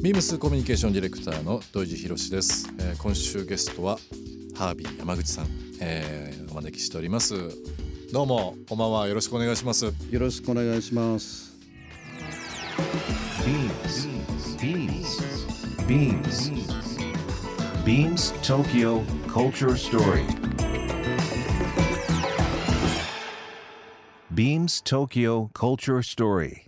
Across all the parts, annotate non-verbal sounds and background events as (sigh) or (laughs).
ビームスコミュニケーションディレクターの土井地博です、えー、今週ゲストはハービー山口さん、えー、お招きしております。どうもこんばんは。よろしくお願いします。よろしくお願いします。ビームスビームスビームスビームス東京 Culture Story. Beams Tokyo Culture Story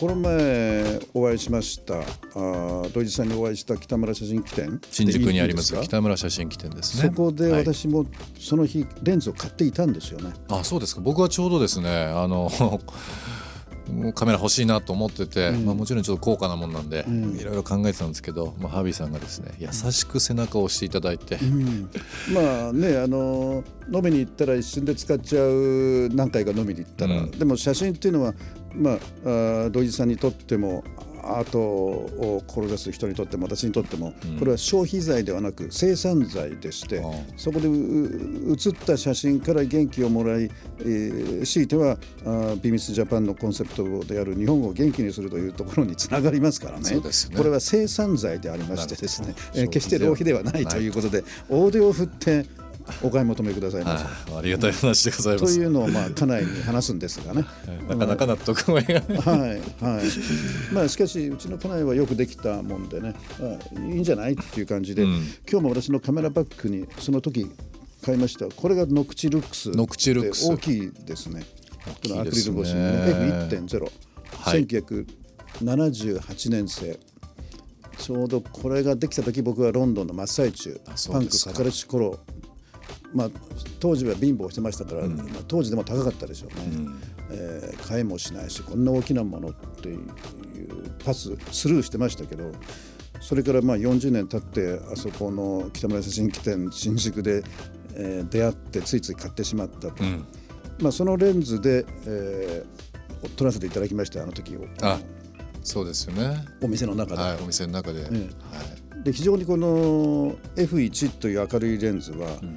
この前お会いしました。あ土井さんにお会いした北村写真機店。新宿にあります北村写真機店ですね。そこで私もその日、レンズを買っていたんですよね。あそうですか。僕はちょうどですねあの (laughs) カメラ欲しいなと思ってて、うん、まあ、もちろんちょっと高価なもんなんで、いろいろ考えてたんですけど、まあ、ハービーさんがですね優しく背中を押していただいて、うん、まあねあの飲みに行ったら一瞬で使っちゃう何回か飲みに行ったら、うん、でも写真っていうのはまああ土井さんにとってもアートを志す人にとっても私にとってもこれは消費財ではなく生産財でしてそこで写った写真から元気をもらい、えー、強いてはビミスジャパンのコンセプトである日本を元気にするというところにつながりますからね、ね、これは生産財でありましてですね、えー、決して浪費ではないということで大手を振ってお買い求めくださいませ、ありがたい話でございます、というのをまあ家内に話すんですがね、なかなか納得がはい。はい。まあしかしうちの家内はよくできたもんでね。あいいんじゃないっていう感じで、うん、今日も私のカメラバッグにその時買いました。これがノクチルックス。ノクチルックス。大きいですね。このアクリル越しの F1.0、はい、1978年製ちょうどこれができた時僕はロンドンの真っ最中パンクかかるし頃まあ、当時は貧乏してましたから、うん、当時でも高かったでしょうね、うん、えー、買いもしないしこんな大きなものっていうパススルーしてましたけどそれからまあ40年経ってあそこの北村写真機店新宿で、えー、出会ってついつい買ってしまったと、うん、まあ、そのレンズで、えー、撮らせていただきましたあの時を。あそうですよね。お店の中で、はい、お店の中で、はいで非常にこの F1 という明るいレンズは、うん、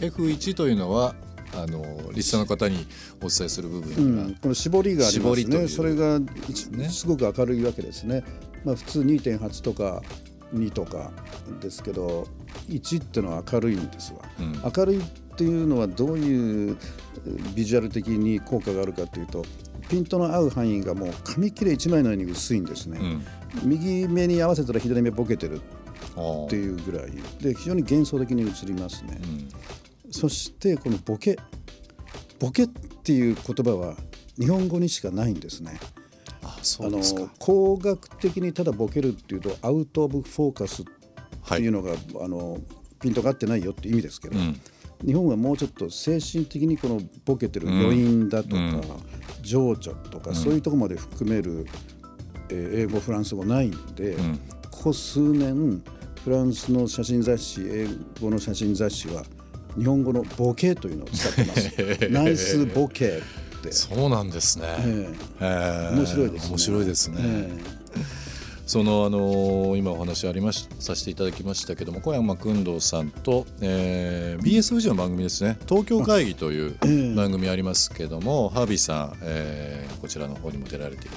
F1 というのはあのリスナーの方にお伝えする部分には、うん、この絞りがありますね。それが、ね、すごく明るいわけですね、まあ、普通2.8とか2とかですけど1っていうのは明るいんですわ、うん、明るいっていうのはどういうビジュアル的に効果があるかというとピントの合う範囲がもう紙切れ1枚のように薄いんですね、うん、右目に合わせたら左目ボケてるっていうぐらい。で非常に幻想的に映りますね、うん、そしてこのボケボケっていう言葉は日本語にしかないんですね。あそうですか。工学的にただボケるっていうとアウト・オブ・フォーカスっていうのが、はい、あのピントが合ってないよって意味ですけど、うん。日本はもうちょっと精神的にこのボケてる余韻だとか、うん、情緒とか、そういうところまで含める、えー、英語フランス語ないんで、うん、ここ数年フランスの写真雑誌英語の写真雑誌は日本語のボケというのを使ってます。(laughs) ナイスボケって。そうなんですね、えー、面白いですね。面白いですね、えーそのあの今お話ありましさせていただきましたけども小山君堂さんと、えー、BS 富士の番組ですね。東京会議という番組ありますけども、ハービーさん、えー、こちらの方にも出られて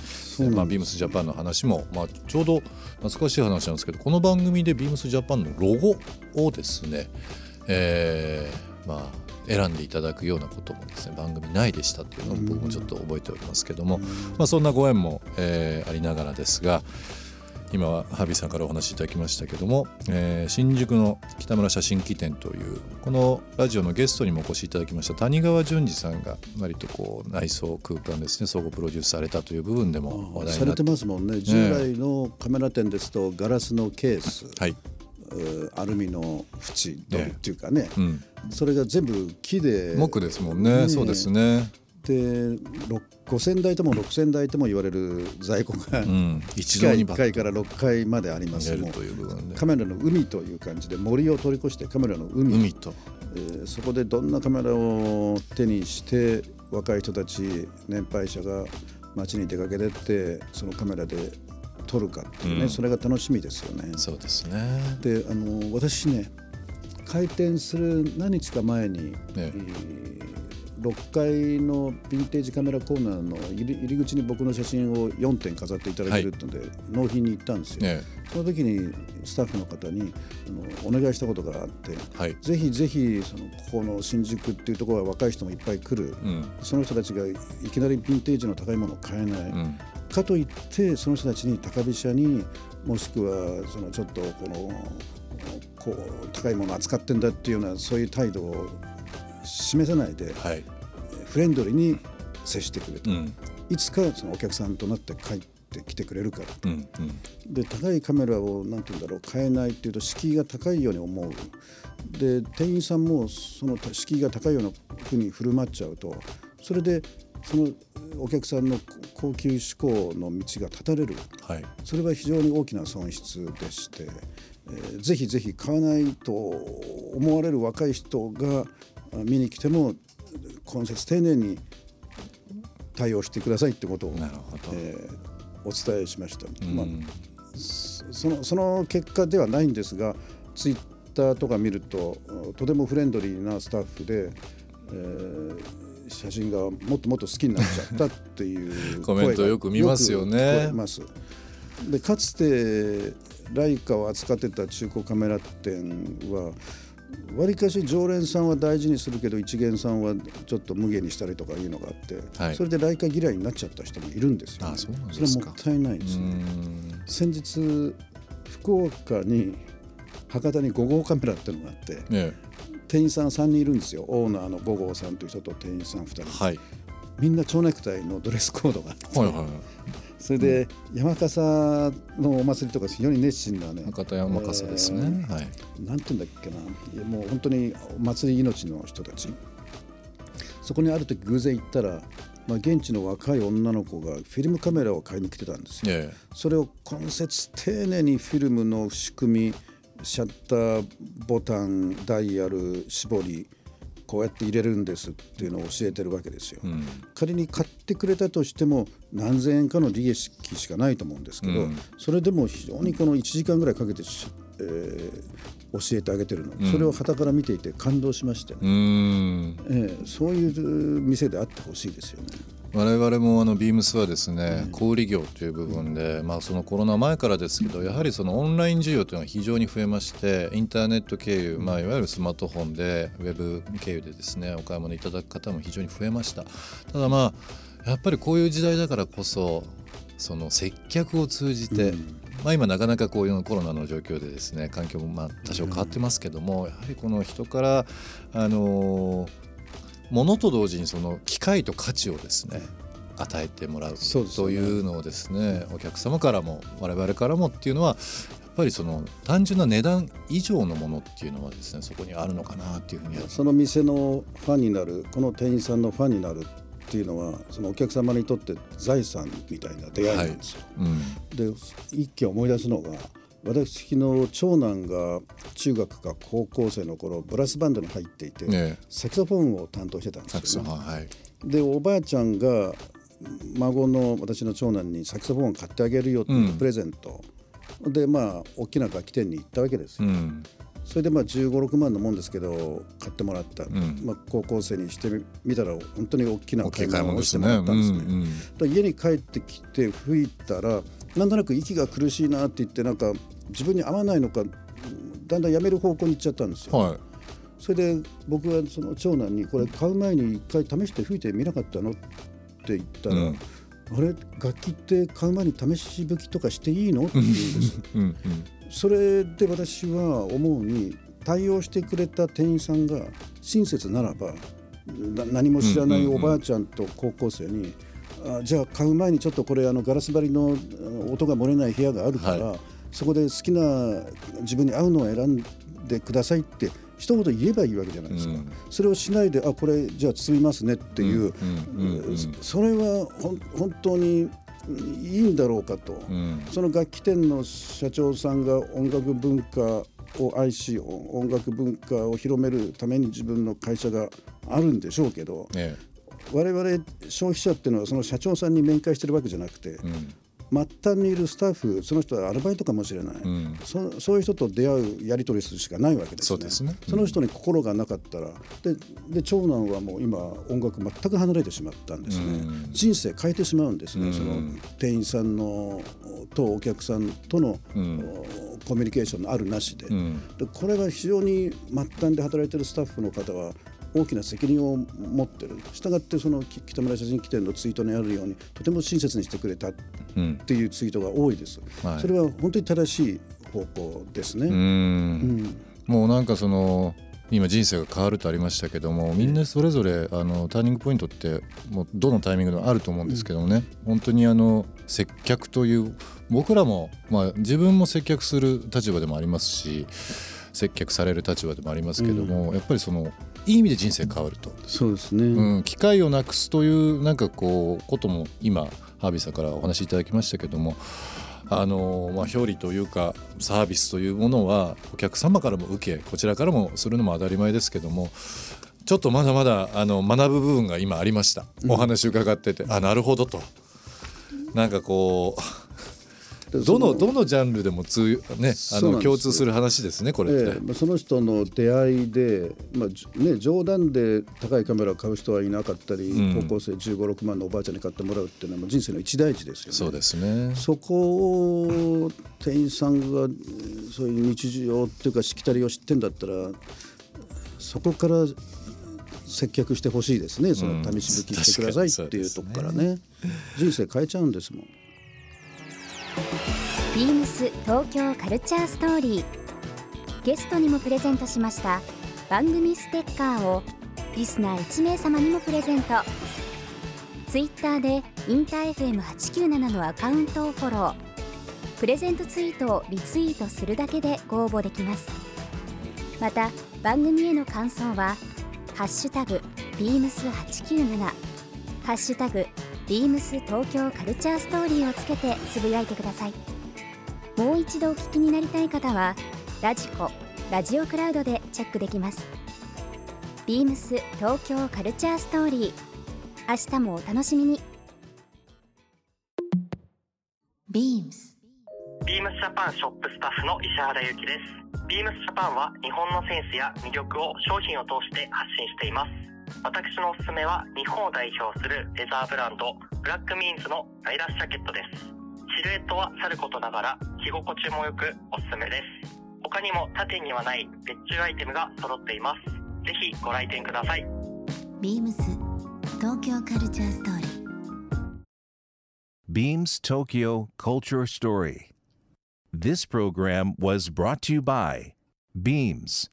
まあ、ビームスジャパンの話も、まあ、ちょうど懐かしい話なんですけどこの番組でビームスジャパンのロゴをですね、えー、まあ選んでいただくようなこともですね番組内でしたっていうのを僕もちょっと覚えておりますけども、まあ、そんなご縁も、えー、ありながらですが、今はハビーさんからお話しいただきましたけども、えー、新宿の北村写真機店というこのラジオのゲストにもお越しいただきました谷川淳二さんが割とこう内装空間ですね総合プロデュースされたという部分でも話題されてますもんね。従来のカメラ店ですとガラスのケース、はい、アルミの縁っていうかね、うん、それが全部木で。木ですもんね、ね、そうですねでロッ5,000台とも6,000台とも言われる在庫が、うん、1階から6階まであります。もうカメラの海という感じで森を通り越してカメラの海。海と、えー、そこでどんなカメラを手にして若い人たち年配者が街に出かけてってそのカメラで撮るかっていうね、うん、それが楽しみですよね。そうですね。であの私ね開店する何日か前に、ねえ6階のヴィンテージカメラコーナーの入り口に僕の写真を4点飾っていただけるってので、はい、納品に行ったんですよ、ね、その時にスタッフの方にあのお願いしたことがあって、はい、ぜひぜひそのここの新宿っていうところは若い人もいっぱい来る、うん、その人たちがいきなりヴィンテージの高いものを買えない、うん、かといってその人たちに高飛車にもしくはそのちょっとこのこう高いものを扱ってんだっていうようなそういう態度を示さないで、はい、フレンドリーに接してくれと、うん、いつかそのお客さんとなって帰ってきてくれるからと、うんうん、で高いカメラを何て言うんだろう買えないっていうと敷居が高いように思う。で店員さんもその敷居が高いようなふうに振る舞っちゃうとそれでそのお客さんの高級志向の道が断たれる、はい、それは非常に大きな損失でして、えー、ぜひぜひ買わないと思われる若い人が見に来ても今節丁寧に対応してくださいってことを、えー、お伝えしました。まあ、そのその結果ではないんですがツイッターとか見るととてもフレンドリーなスタッフで、えー、写真がもっともっと好きになっちゃったっていう (laughs) コメントよく見ますよね。でかつてライカを扱ってた中古カメラ店はわりかし常連さんは大事にするけど一元さんはちょっと無限にしたりとかいうのがあって、はい、それで来華嫌いになっちゃった人もいるんですよ、ね、あそうなんですそれはもったいないですね。先日福岡に博多に5号カメラっていうのがあって、ね、店員さん3人いるんですよ。オーナーの5号さんという人と店員さん2人、はい、みんな蝶ネクタイのドレスコードがあって、はいはいはいそれで山笠のお祭りとか非常に熱心なね博多山笠ですね、はい、なんて言うんだっけな。もう本当に祭り命の人たち。そこにある時偶然行ったらまあ、現地の若い女の子がフィルムカメラを買いに来てたんですよ。それを今節丁寧にフィルムの仕組みシャッターボタンダイヤル絞りこうやって入れるんですっていうのを教えてるわけですよ、うん、仮に買ってくれたとしても何千円かの利益しかないと思うんですけど、うん、それでも非常にこの1時間ぐらいかけて、えー、教えてあげてるの、うん、それをはたから見ていて感動しましてね、えー、そういう店であってほしいですよね。我々もあのビームスはですね、小売業という部分で、まあ、そのコロナ前からですけどやはりそのオンライン需要というのは非常に増えましてインターネット経由、まあ、いわゆるスマートフォンでウェブ経由でですねお買い物いただく方も非常に増えました。ただまあやっぱりこういう時代だからこそその接客を通じて、まあ、今なかなかこういうコロナの状況でですね環境もまあ多少変わってますけども、やはりこの人からあのーものと同時にその機会と価値をですね与えてもらうというのをですねお客様からも我々からもっていうのはやっぱりその単純な値段以上のものっていうのはですねそこにあるのかなっていうふうに。その店のファンになるこの店員さんのファンになるっていうのはそのお客様にとって財産みたいな出会いなんですよ。はい。うん、で一気思い出すのが私の長男が中学か高校生の頃ブラスバンドに入っていて、ね、サクソフォンを担当してたんですよ、ね、はい、でおばあちゃんが孫の私の長男にサクソフォンを買ってあげるよっていうプレゼント、うん、でまあ大きな楽器店に行ったわけですよ。うん、それでまあ1 5 6万のもんですけど買ってもらった、うん、まあ、高校生にしてみたら本当に大きな買い物をしてもらったんですね。家に帰ってきて吹いたらなんとなく息が苦しいなって言ってなんか自分に合わないのかだんだんやめる方向に行っちゃったんですよ。はい、それで僕はその長男にこれ買う前に一回試して吹いてみなかったのって言ったら、うん、あれ楽器って買う前に試し吹きとかしていいの？って言うんです。うん、それで私は思うに対応してくれた店員さんが親切ならば何も知らないおばあちゃんと高校生に、あじゃあ買う前にちょっとこれあのガラス張りの音が漏れない部屋があるから、はい、そこで好きな自分に合うのを選んでくださいって一言言えばいいわけじゃないですか、うん、それをしないであこれじゃあ包みますねっていう、それは本当にいいんだろうかと、うん、その楽器店の社長さんが音楽文化を愛し音楽文化を広めるために自分の会社があるんでしょうけど、ね、我々消費者っていうのはその社長さんに面会してるわけじゃなくて、うん、末端にいるスタッフその人はアルバイトかもしれない、うん、そそういう人と出会うやり取りするしかないわけですね。そね、うん、その人に心がなかったらでで長男はもう今音楽全く離れてしまったんですね、うん、人生変えてしまうんですね、その店員さんのとお客さんとの、コミュニケーションのあるなしで,、でこれが非常に末端で働いてるスタッフの方は大きな責任を持ってる。したがってその北村写真機店のツイートにあるようにとても親切にしてくれたっていうツイートが多いです、うん。はい、それは本当に正しい方向ですね。うん、もうなんかその今人生が変わるとありましたけどもみんなそれぞれあのターニングポイントってもうどのタイミングでもあると思うんですけどもね、うん、本当にあの接客という僕らも、まあ、自分も接客する立場でもありますし接客される立場でもありますけども、うん、やっぱりそのいい意味で人生変わると。そうですね、うん、機会をなくすというなんかこうことも今ハービーさんからお話しいただきましたけどもあのまあ、表裏というかサービスというものはお客様からも受けこちらからもするのも当たり前ですけどもちょっとまだまだあの学ぶ部分が今ありました、お話伺ってて、あなるほどと。なんかこうどのどのジャンルでも通、ね、あの共通する話ですねこれって、えー、その人の出会いで、まあね、冗談で高いカメラを買う人はいなかったり、うん、高校生1 5 6万のおばあちゃんに買ってもらうっていうのは人生の一大事ですよね。そうですね。そこを店員さんがそういう日常っていうかしきたりを知ってんだったらそこから接客してほしいですね。その試し吹きしてくださいっていうとこからね、ね、人生変えちゃうんですもん。ビームス東京カルチャーストーリー。ゲストにもプレゼントしました。番組ステッカーをリスナー1名様にもプレゼント。ツイッターでインター FM897 のアカウントをフォロー。プレゼントツイートをリツイートするだけでご応募できます。また番組への感想は「ハッシュタグビームス8 9 7ハッシュタグビームス東京カルチャーストーリーをつけてつぶやいてください。もう一度お聞きになりたい方はラジコラジオクラウドでチェックできます。ビームス東京カルチャーストーリー。明日もお楽しみに。ビームス。ビームスジャパンショップスタッフの石原由紀です。ビームスジャパンは日本のセンスや魅力を商品を通して発信しています。私のおすすめは日本を代表するレザーブランドブラックミーンズのライダースジャケットですシルエットはさることながら着心地も良くおすすめです。他にも他店にはない別注アイテムが揃っています。ぜひご来店ください。ビームス東京カルチャーストーリー Beams Tokyo Culture Story. This program was brought to you by Beams